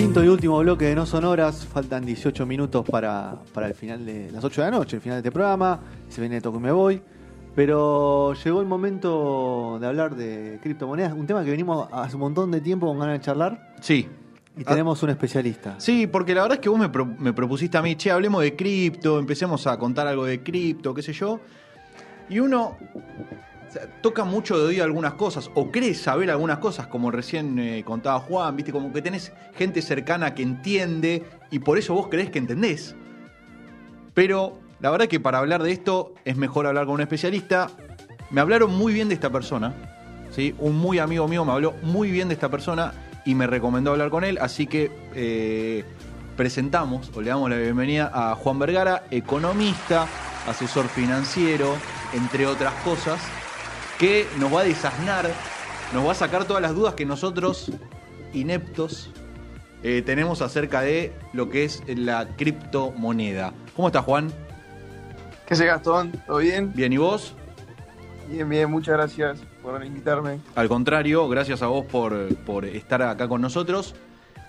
Quinto y último bloque de No Sonoras. Faltan 18 minutos para, para el final de las 8 de la noche, el final de este programa. Se viene Toco y Me Voy. Pero llegó el momento de hablar de criptomonedas, un tema que venimos hace un montón de tiempo con ganas de charlar. Sí. Y tenemos un especialista. Sí, porque la verdad es que vos me, pro- me propusiste a mí, che, hablemos de cripto, empecemos a contar algo de cripto, qué sé yo. Y uno toca mucho de oído algunas cosas, o cree saber algunas cosas, como recién eh, contaba Juan, viste, como que tenés gente cercana que entiende, y por eso vos creés que entendés. Pero la verdad que para hablar de esto es mejor hablar con un especialista. Me hablaron muy bien de esta persona, ¿sí? Un muy amigo mío me habló muy bien de esta persona y me recomendó hablar con él, así que eh, presentamos o le damos la bienvenida a Juan Vergara, economista, asesor financiero, entre otras cosas, que nos va a desasnar, nos va a sacar todas las dudas que nosotros, ineptos, eh, tenemos acerca de lo que es la criptomoneda. ¿Cómo estás, Juan? ¿Qué hace Gastón? ¿Todo bien? Bien, ¿y vos? Bien, bien, muchas gracias por invitarme. Al contrario, gracias a vos por, por estar acá con nosotros.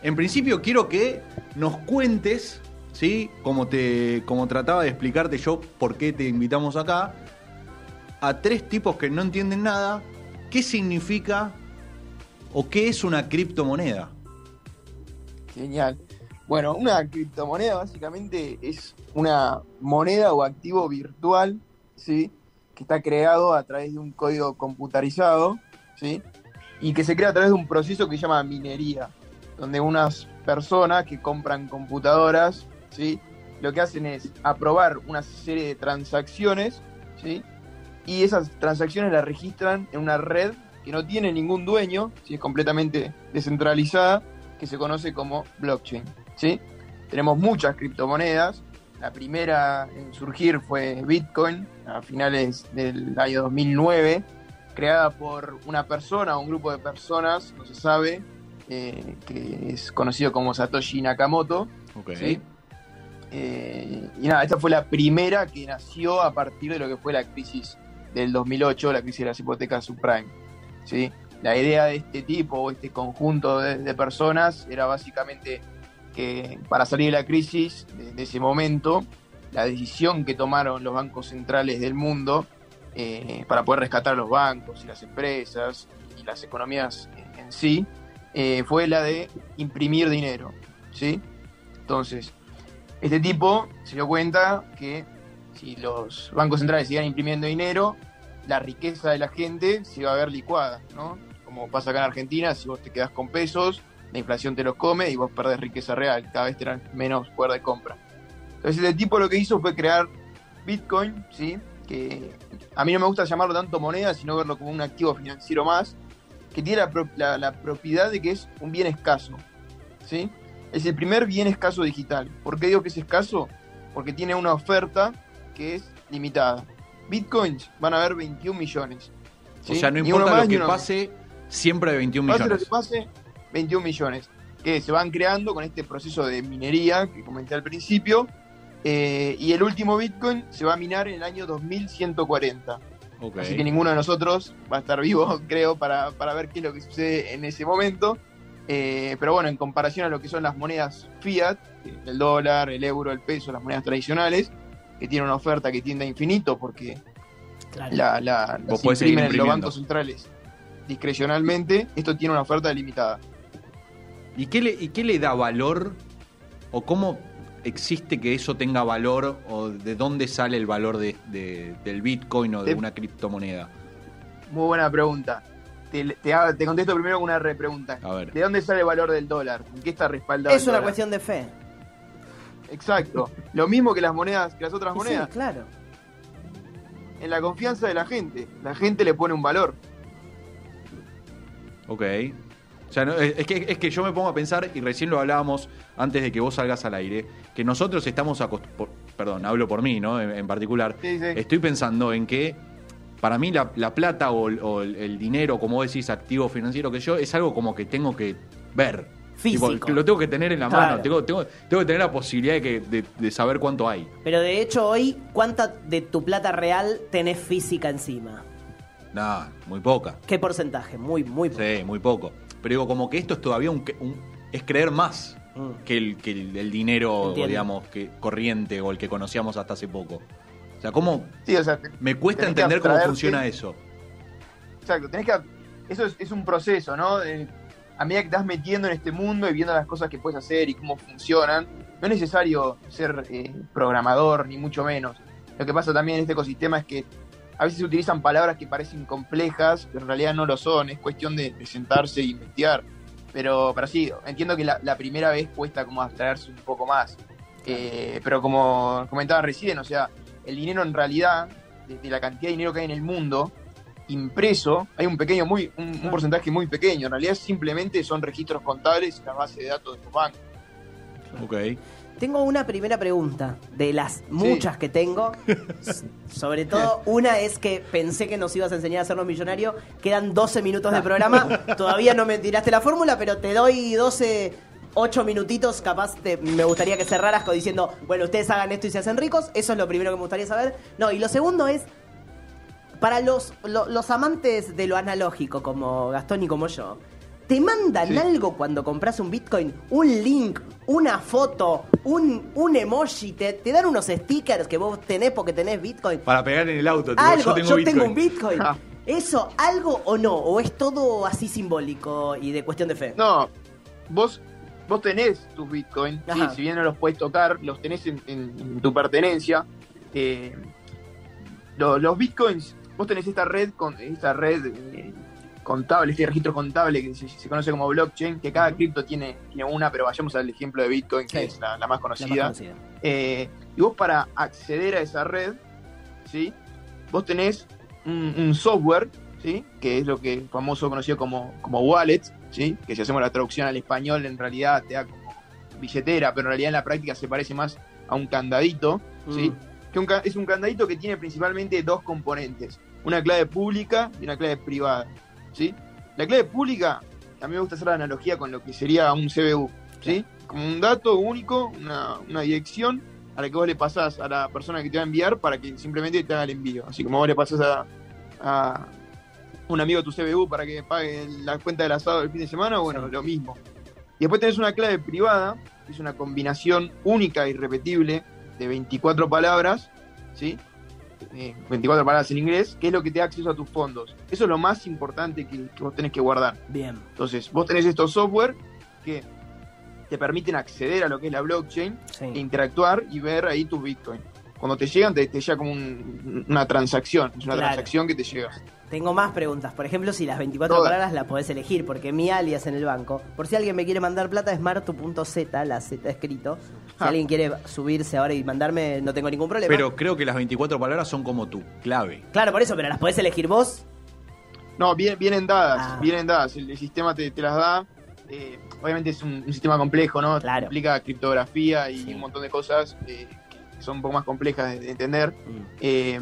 En principio quiero que nos cuentes, ¿sí? Como, te, como trataba de explicarte yo por qué te invitamos acá, a tres tipos que no entienden nada, qué significa o qué es una criptomoneda. Genial. Bueno, una criptomoneda básicamente es una moneda o activo virtual, ¿sí? Que está creado a través de un código computarizado, ¿sí? Y que se crea a través de un proceso que se llama minería, donde unas personas que compran computadoras, ¿sí? Lo que hacen es aprobar una serie de transacciones, ¿sí? Y esas transacciones las registran en una red que no tiene ningún dueño, ¿sí? es completamente descentralizada, que se conoce como blockchain. ¿sí? Tenemos muchas criptomonedas. La primera en surgir fue Bitcoin a finales del año 2009, creada por una persona o un grupo de personas, no se sabe, eh, que es conocido como Satoshi Nakamoto. ¿sí? Eh, y nada, esta fue la primera que nació a partir de lo que fue la crisis del 2008, la crisis de las hipotecas subprime. ¿sí? La idea de este tipo o este conjunto de, personas era básicamente que para salir de la crisis de, ese momento, la decisión que tomaron los bancos centrales del mundo eh, para poder rescatar los bancos y las empresas y las economías en, en sí, eh, fue la de imprimir dinero. ¿sí? Entonces, este tipo se dio cuenta que si los bancos centrales sigan imprimiendo dinero, la riqueza de la gente se iba a ver licuada, ¿no? Como pasa acá en Argentina, si vos te quedás con pesos, la inflación te los come y vos perdés riqueza real, cada vez tenés menos poder de compra. Entonces este tipo lo que hizo fue crear Bitcoin, ¿sí? Que a mí no me gusta llamarlo tanto moneda, sino verlo como un activo financiero más, que tiene la, pro- la propiedad de que es un bien escaso, ¿sí? Es el primer bien escaso digital. ¿Por qué digo que es escaso? Porque tiene una oferta que es limitada. Bitcoins van a haber 21 millones. O sea, no importa más, lo que menos. pase, siempre hay 21 Pase lo millones. que pase, 21 millones. Que se van creando con este proceso de minería que comenté al principio. eh, y el último Bitcoin se va a minar en el año 2140. Ok. Así que ninguno de nosotros va a estar vivo, creo, para, para ver qué es lo que sucede en ese momento. Eh, pero bueno, en comparación a lo que son las monedas fiat, el dólar, el euro, el peso, las monedas tradicionales, que tienen una oferta que tiende a infinito porque la, las imprimen en los bancos centrales discrecionalmente, esto tiene una oferta limitada. ¿Y qué, le, ¿Y qué le da valor? ¿O cómo existe que eso tenga valor? ¿O de dónde sale el valor de, de- del Bitcoin o de De- una criptomoneda? Muy buena pregunta. Te, te te contesto primero con una repregunta. A ver. ¿De dónde sale el valor del dólar? ¿En qué está respaldado? Es el una dólar? cuestión de fe. Exacto. Lo mismo que las monedas, que las otras monedas. Sí, claro. En la confianza de la gente. La gente le pone un valor. Ok. O sea, no, es, es que, es que yo me pongo a pensar, y recién lo hablábamos antes de que vos salgas al aire, que nosotros estamos acostumbrados, perdón, hablo por mí, ¿no? En, en particular, Sí, sí. estoy pensando en que para mí la, la plata o, el- o el, dinero, como decís, activo financiero que yo, es algo como que tengo que ver. Físico. Tipo, que lo tengo que tener en la Claro. mano, tengo, tengo, tengo que tener la posibilidad de, que, de, de saber cuánto hay. Pero de hecho hoy, ¿cuánta de tu plata real tenés física encima? Nada, muy poca. ¿Qué porcentaje? Muy, muy poco. Sí, muy poco. Pero digo, como que esto es todavía un, un- es creer más Mm. que el, que el, el dinero, Entiendo. digamos, que corriente o el que conocíamos hasta hace poco. O sea, ¿cómo Sí, o sea, me cuesta entender cómo funciona eso? Exacto, tenés que. Eso es, es un proceso, ¿no? De- a medida que te metiendo en este mundo y viendo las cosas que puedes hacer y cómo funcionan, no es necesario ser eh, programador, ni mucho menos. Lo que pasa también en este ecosistema es que a veces se utilizan palabras que parecen complejas, pero en realidad no lo son. Es cuestión de, de sentarse e investigar. Pero, pero sí, entiendo que la, la primera vez cuesta como abstraerse un poco más. Eh, pero como comentaba recién, o sea, el dinero en realidad, de, de la cantidad de dinero que hay en el mundo, impreso, hay un pequeño, muy, un, un porcentaje muy pequeño. En realidad simplemente son registros contables y la base de datos de tu banco. Ok. Tengo una primera pregunta, de las muchas que tengo. Sobre todo, una es que pensé que nos ibas a enseñar a hacernos millonario. Quedan 12 minutos de programa. Todavía no me tiraste la fórmula, pero te doy 12, 8 minutitos. Capaz te- me gustaría que cerraras diciendo, bueno, ustedes hagan esto y se hacen ricos. Eso es lo primero que me gustaría saber. No, y lo segundo es, para los, lo- los amantes de lo analógico, como Gastón y como yo, ¿te mandan Sí. algo cuando compras un Bitcoin? Un link, una foto, un, un emoji, te, te dan unos stickers que vos tenés porque tenés Bitcoin. Para pegar en el auto, tipo, Algo, yo tengo un Bitcoin. Bitcoin. Ah. ¿Eso, algo o no? ¿O es todo así simbólico y de cuestión de fe? No, vos, vos tenés tus bitcoins, sí, Ajá. si bien no los puedes tocar, los tenés en, en- en tu pertenencia. Eh, lo- los bitcoins, vos tenés esta red, con esta red eh, contable, este registro contable que se, se conoce como blockchain, que cada cripto tiene, tiene una, pero vayamos al ejemplo de Bitcoin, que Sí. es la, la más La más conocida. Eh, y vos para acceder a esa red, ¿sí? Vos tenés un, un software, ¿sí? Que es lo que famoso conocido como, como wallet, ¿sí? Que si hacemos la traducción al español en realidad te da como billetera, pero en realidad en la práctica se parece más a un candadito, ¿sí? Mm. Que un es un candadito que tiene principalmente dos componentes, una clave pública y una clave privada, ¿sí? La clave pública, a mí me gusta hacer la analogía con lo que sería un CBU, ¿sí? Como un dato único, una, una dirección a la que vos le pasás a la persona que te va a enviar para que simplemente te haga el envío. Así como vos le pasás a, a un amigo tu CBU para que pague la cuenta del asado del fin de semana, bueno, Sí. lo mismo. Y después tenés una clave privada, que es una combinación única y repetible de 24 palabras, ¿sí? Eh, 24 palabras en inglés, que es lo que te da acceso a tus fondos. Eso es lo más importante que, que vos tenés que guardar. Bien. Entonces, vos tenés estos software que te permiten acceder a lo que es la blockchain Sí. e interactuar y ver ahí tus bitcoin. Cuando te llegan, te, te llega como un- una transacción. Es una Claro. transacción que te llega. Tengo más preguntas. Por ejemplo, si las 24 Todas. palabras las podés elegir, porque mi alias en el banco, por si alguien me quiere mandar plata, es martu.z, la Z escrito. Si Ah. alguien quiere subirse ahora y mandarme, no tengo ningún problema. Pero creo que las 24 palabras son como tu clave. Claro, por eso, pero las podés elegir vos. No, vienen, vienen dadas, Ah. vienen dadas. El, el sistema te, te las da. Eh, obviamente es un, un sistema complejo, ¿no? Claro. Implica criptografía y Sí. un montón de cosas eh, que son un poco más complejas de, de entender. Mm. Eh,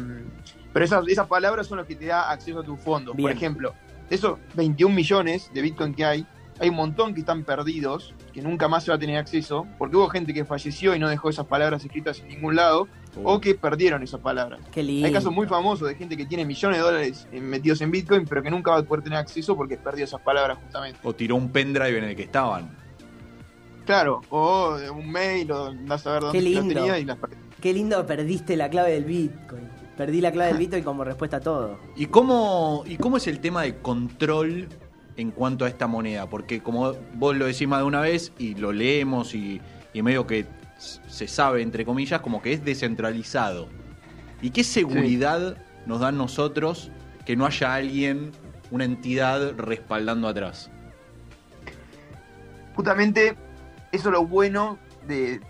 pero esas, esas palabras son las que te da acceso a tus fondos. Por ejemplo, de esos 21 millones de Bitcoin que hay, hay un montón que están perdidos, que nunca más se va a tener acceso, porque hubo gente que falleció y no dejó esas palabras escritas en ningún lado, o que perdieron esas palabras. Qué lindo. Hay casos muy famosos de gente que tiene millones de dólares metidos en Bitcoin, pero que nunca va a poder tener acceso porque perdió esas palabras justamente. O tiró un pendrive en el que estaban. Claro, o un mail, o andás a ver dónde las tenía y las perdió. Qué lindo perdiste la clave del Bitcoin. Perdí la clave del Bitcoin como respuesta a todo. ¿Y cómo, ¿Y cómo es el tema de control en cuanto a esta moneda? Porque como vos lo decís más de una vez y lo leemos y, y medio que se sabe, entre comillas, como que es descentralizado. ¿Y qué seguridad nos dan nosotros que no haya alguien, una entidad respaldando atrás? justamente eso es lo bueno de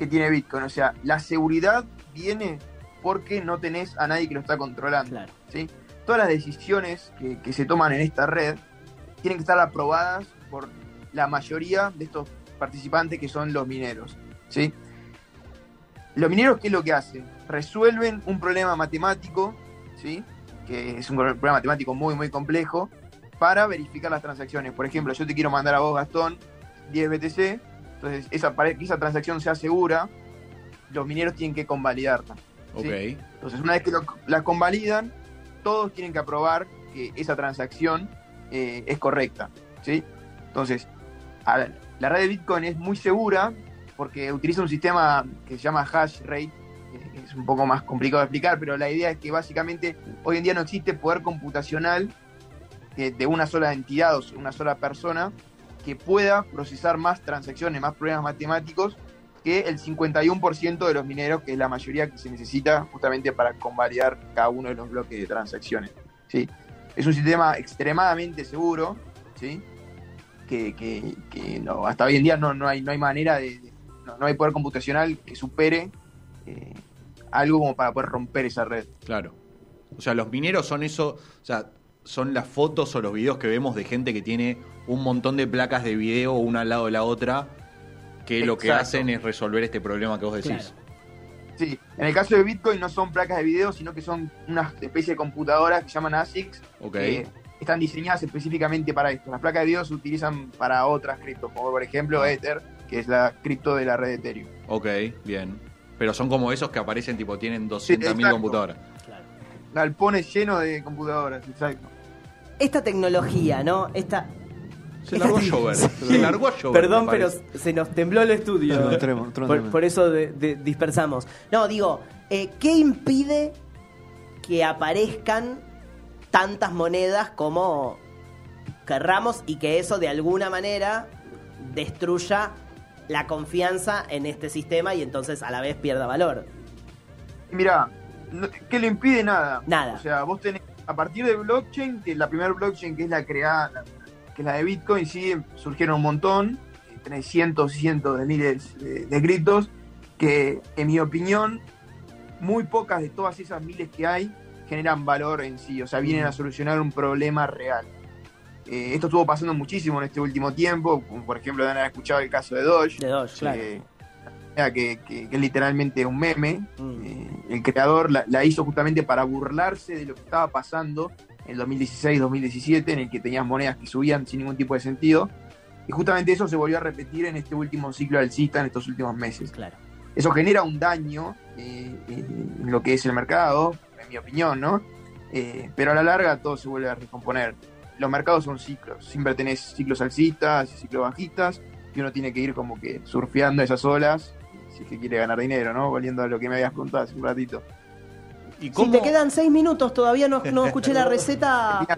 que tiene Bitcoin. O sea, la seguridad viene porque no tenés a nadie que lo está controlando. Claro. ¿sí? Todas las decisiones que, que se toman en esta red tienen que estar aprobadas por la mayoría de estos participantes que son los mineros. ¿sí? Los mineros, ¿qué es lo que hacen? Resuelven un problema matemático, ¿sí? que es un problema matemático muy, muy complejo, para verificar las transacciones. Por ejemplo, yo te quiero mandar a vos, Gastón, 10 BTC, entonces esa, para que esa transacción sea segura, los mineros tienen que convalidarla. Ok. ¿sí? Entonces, una vez que lo- la convalidan, todos tienen que aprobar que esa transacción eh, es correcta. ¿sí? Entonces, a ver, la red de Bitcoin es muy segura porque utiliza un sistema que se llama hash rate, que es un poco más complicado de explicar, pero la idea es que básicamente hoy en día no existe poder computacional de una sola entidad o una sola persona que pueda procesar más transacciones, más problemas matemáticos que el 51% de los mineros, que es la mayoría que se necesita justamente para convalidar cada uno de los bloques de transacciones. ¿sí? Es un sistema extremadamente seguro, ¿sí? que, que- que no, hasta hoy en día no, no, hay, no hay manera de, no hay poder computacional que supere eh, algo como para poder romper esa red. Claro. O sea, los mineros son eso, o sea, son las fotos o los videos que vemos de gente que tiene un montón de placas de video una al lado de la otra, que lo que hacen es resolver este problema que vos decís. Claro. Sí, en el caso de Bitcoin no son placas de video, sino que son una especie de computadoras que se llaman ASICs, Ok. que están diseñadas específicamente para esto. Las placas de video se utilizan para otras criptos, como por ejemplo Ether, que es la cripto de la red de Ethereum. Ok, bien. Pero son como esos que aparecen, tipo, tienen 200.000 exacto. computadoras. Claro. Galpones llenos de computadoras, exacto. Esta tecnología, ¿no? Esta. Se largó a llover. Se largó a llover. Perdón, pero se nos tembló el estudio. Tremo, por, eso de- de- dispersamos. No, digo, eh, ¿qué impide que aparezcan tantas monedas como querramos y que eso de alguna manera destruya la confianza en este sistema y entonces a la vez pierda valor? Mira, ¿qué le impide nada? Nada. O sea, vos tenés, a partir de blockchain, que la primera blockchain que es la creada, que es la de Bitcoin, sí, surgieron un montón, eh, tenés cientos y cientos de miles de, de criptos, que en mi opinión, muy pocas de todas esas miles que hay generan valor en sí, o sea, vienen a solucionar un problema real. Eh, esto estuvo pasando muchísimo en este último tiempo, como por ejemplo, haber escuchado el caso de Doge, De Doge, claro. que, que, que- que es literalmente un meme, Mm. eh, el creador la, la hizo justamente para burlarse de lo que estaba pasando en el 2016-2017, en el que tenías monedas que subían sin ningún tipo de sentido. Y justamente eso se volvió a repetir en este último ciclo alcista, en estos últimos meses. Claro. Eso genera un daño eh, eh, en lo que es el mercado, en mi opinión, ¿no? Eh, pero a la larga todo se vuelve a recomponer. Los mercados son ciclos, siempre tenés ciclos alcistas y ciclos bajistas, y uno tiene que ir como que surfeando esas olas, si es que quiere ganar dinero, ¿no? Volviendo a lo que me habías contado hace un ratito. ¿Y Si te quedan seis minutos, todavía no, no escuché la receta. Te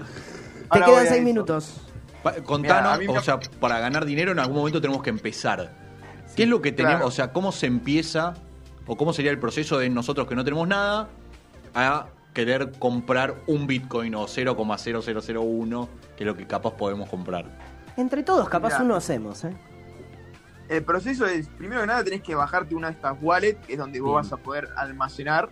Ahora quedan seis minutos. Pa- Contanos, Mirá, me- o sea, para ganar dinero en algún momento tenemos que empezar. ¿Qué es lo que tenemos? claro. O sea, ¿cómo se empieza o cómo sería el proceso de nosotros que no tenemos nada a querer comprar un Bitcoin o 0,0001, que es lo que capaz podemos comprar? Entre todos, capaz Mirá. uno hacemos, ¿eh? El proceso es, primero que nada, tenés que bajarte una de estas wallets, que es donde vos vas a poder almacenar.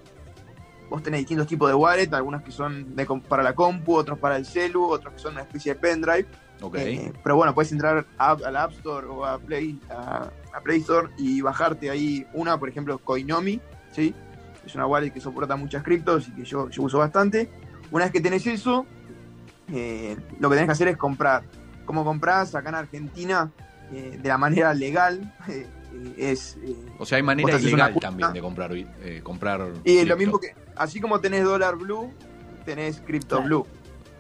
Vos tenés distintos tipos de wallet, algunas que son de para la compu, otros para el celu, otros que son una especie de pendrive. Ok. Eh, pero bueno, puedes entrar a, a la App Store o a Play, a, a Play Store y bajarte ahí una, por ejemplo, Coinomi, ¿sí? Es una wallet que soporta muchas criptos y que yo, yo uso bastante. Una vez que tenés eso, eh, lo que tenés que hacer es comprar. ¿Cómo comprás? Acá en Argentina, eh, de la manera legal, es... o sea, hay manera ilegal también de comprar, comprar y lo mismo que, así como tenés dólar blue, tenés Crypto blue.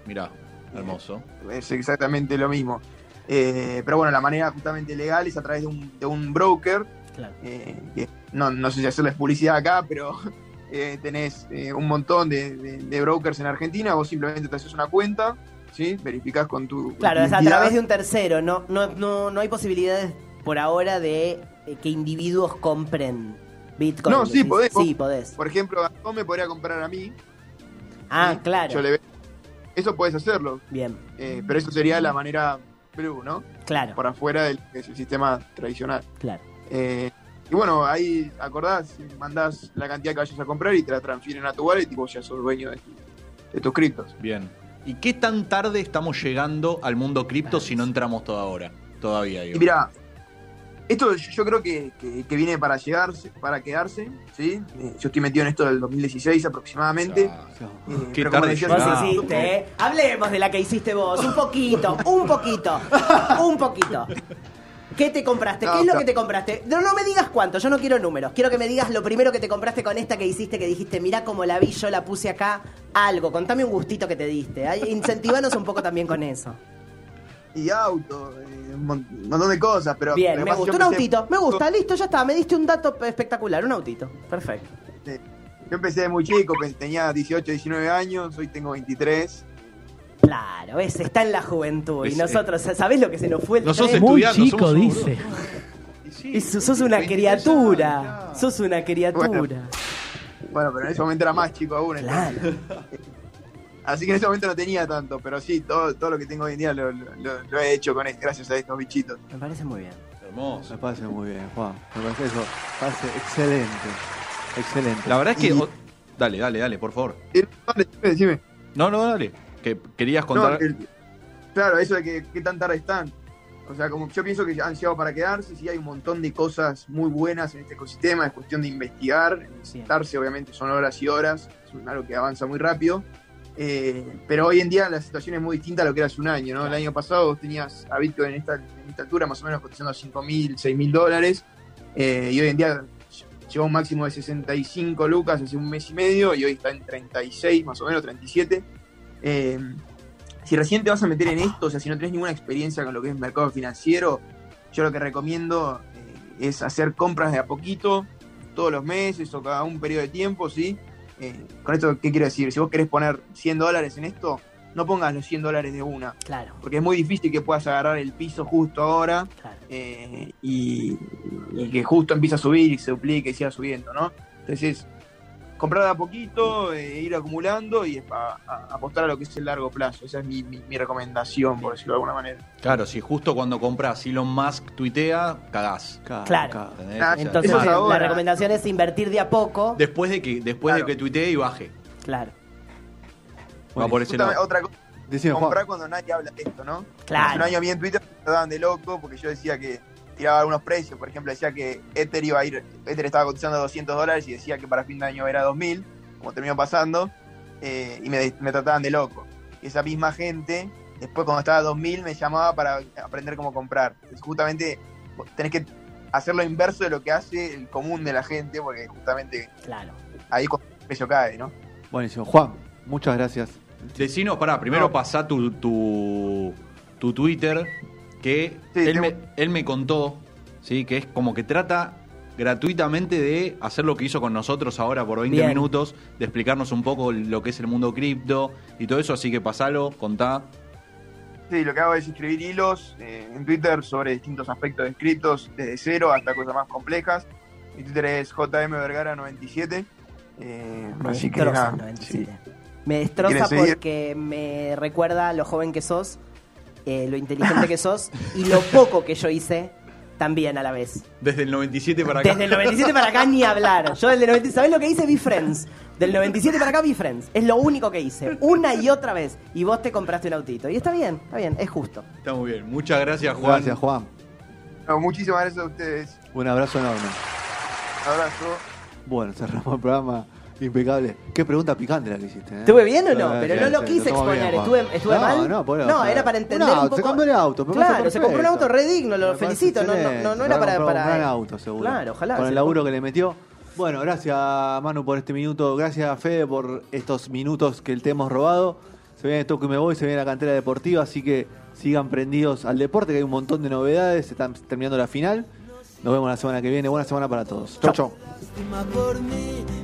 Mirá, hermoso. es exactamente lo mismo. Eh, pero bueno, la manera justamente legal es a través de un, de un broker. Claro. eh, que no, no sé si hacerles publicidad acá, pero eh, tenés eh, un montón de, de- de brokers en Argentina. Vos simplemente te haces una cuenta, ¿sí? verificás con tu. Claro, es a través de un tercero. No, no, no, no hay posibilidades por ahora de eh, que individuos compren Bitcoin. No, sí, decís. podés. Sí, podés. Por ejemplo, Gastón me podría comprar a mí. Ah, ¿sí? claro. Yo le ve- Eso puedes hacerlo, Bien, eh, pero eso sería la manera blue, ¿no? claro, Por afuera del sistema tradicional. claro. Eh, y bueno, ahí acordás, mandás la cantidad que vayas a comprar y te la transfieren a tu wallet y vos ya sos dueño de, de tus criptos. Bien. ¿Y qué tan tarde estamos llegando al mundo cripto si no entramos toda ahora? Todavía, digo. Y mira, esto yo creo que, que- que viene para llegarse, para quedarse, ¿sí? Eh, yo estoy metido en esto del 2016 aproximadamente. Ah, Eh, Qué tarde decías, no, hiciste, ¿eh? Hablemos de la que hiciste vos. Un poquito, un poquito, un poquito. ¿Qué te compraste? ¿Qué No, es lo no. que te compraste? No, no me digas cuánto, yo no quiero números. Quiero que me digas lo primero que te compraste con esta que hiciste, que dijiste, mira cómo la vi, yo la puse acá. Algo, contame un gustito que te diste. Incentivanos un poco también con eso. Y auto, eh, un mon- un montón de cosas, pero... Bien, me gusta. Un autito, me gusta, listo, ya está. Me diste un dato espectacular, un autito. Perfecto. Yo empecé muy chico, tenía 18, 19 años, hoy tengo 23. Claro, ves, está en la juventud. Y nosotros, ¿sabés lo que se nos fue el No sos? Muy chico, somos dice. Y sí, Y sos una 23 criatura. años, Sos una criatura. Bueno, pero en ese momento era más chico aún. Claro. Así que en ese momento no tenía tanto, pero sí, todo, todo lo que tengo hoy en día lo, lo- lo- lo he hecho con gracias a estos bichitos. Me parece muy bien. Hermoso. Me parece muy bien, Juan. Me parece eso. Me parece excelente. Excelente. La verdad es que. Y- o- Dale, dale, dale, por favor. Eh, dale, decime, decime. No, no, dale. Que querías No, contar. el- claro, eso de que, que tan tarde están. O sea, como yo pienso que han llegado para quedarse, sí hay un montón de cosas muy buenas en este ecosistema, es cuestión de investigar, sentarse, obviamente son horas y horas, es algo que avanza muy rápido. Eh, pero hoy en día la situación es muy distinta a lo que era hace un año, ¿no? El año pasado vos tenías a Bitcoin en esta, en altura más o menos cotizando a 5 mil, 6 mil dólares, eh, y hoy en día llegó un máximo de 65 lucas hace un mes y medio, y hoy está en 36, más o menos, 37. Eh, si recién te vas a meter en esto, o sea, si no tenés ninguna experiencia con lo que es mercado financiero, yo lo que recomiendo eh, es hacer compras de a poquito, todos los meses o cada un periodo de tiempo, ¿sí? Eh, con esto, ¿qué quiero decir? Si vos querés poner 100 dólares en esto, no pongas los 100 dólares de una, Claro, porque es muy difícil que puedas agarrar el piso justo ahora claro. eh, y, y que justo empieza a subir y se duplique y siga subiendo, ¿no? Entonces, comprar de a poquito, eh, ir acumulando y a- a- apostar a lo que es el largo plazo. Esa es mi, mi- mi recomendación, por decirlo de alguna manera. Claro, si justo cuando compras Elon Musk tuitea, cagás. Claro. Claro. claro. Entonces, es la recomendación es invertir de a poco. después de que, después Claro. de que tuitee y baje. Claro, Va por ese lado. otra cosa, Decime, Juan. comprar cuando nadie habla de esto, ¿no? Hace un claro. año a mí en Twitter me trataban de loco porque yo decía que tiraba algunos precios. Por ejemplo, decía que Ether iba a ir, Ether estaba cotizando a 200 dólares y decía que para fin de año era 2000, como terminó pasando, eh, y me, me trataban de loco. Y esa misma gente, después cuando estaba a 2000, me llamaba para aprender cómo comprar. Entonces, justamente tenés que hacer lo inverso de lo que hace el común de la gente, porque justamente Claro. ahí cuando el precio cae, ¿no? Buenísimo. Juan, muchas gracias. Decinos, pará, primero No. pasá tu, tu, tu Twitter, que Sí, él, me, él me contó, ¿sí? que es como que trata gratuitamente de hacer lo que hizo con nosotros ahora por 20 Bien. minutos, de explicarnos un poco lo que es el mundo cripto y todo eso, así que pasalo, contá. Sí, lo que hago es escribir hilos eh, en Twitter sobre distintos aspectos de criptos, desde cero hasta cosas más complejas. Mi Twitter es jmvergara97. Eh, Me así que destroza, nada, 97. sí. Me destroza porque me recuerda lo joven que sos, eh, lo inteligente que sos y lo poco que yo hice también a la vez. Desde el 97 para acá. Desde el 97 para acá ni hablar. Yo desde el 97, ¿sabés lo que hice? Vi Friends. Del 97 para acá vi Friends. Es lo único que hice. Una y otra vez. Y vos te compraste un autito. Y está bien, está bien, es justo. Está muy bien. Muchas gracias, Juan. Gracias, Juan. No, muchísimas gracias a ustedes. Un abrazo enorme. Abrazo. Bueno, cerramos el programa impecable. Qué pregunta picante la que hiciste. ¿eh? ¿Estuve bien o no? Pero no lo quise exponer. ¿Estuve, estuve no, mal? No, por no, era para entender un, auto, poco. Se cambió el auto. Claro, se compró un auto re digno, lo felicito. No, no, no, era para. compró para Un gran auto, seguro. Claro, ojalá. Con el laburo que le metió. Bueno, gracias Manu por este minuto. Gracias Fede por estos minutos que te hemos robado. Se viene Toco y me voy, se viene la cantera deportiva, así que sigan prendidos al deporte, que hay un montón de novedades. Se están terminando la final. Nos vemos la semana que viene. Buena semana para todos. Chau, chau. mí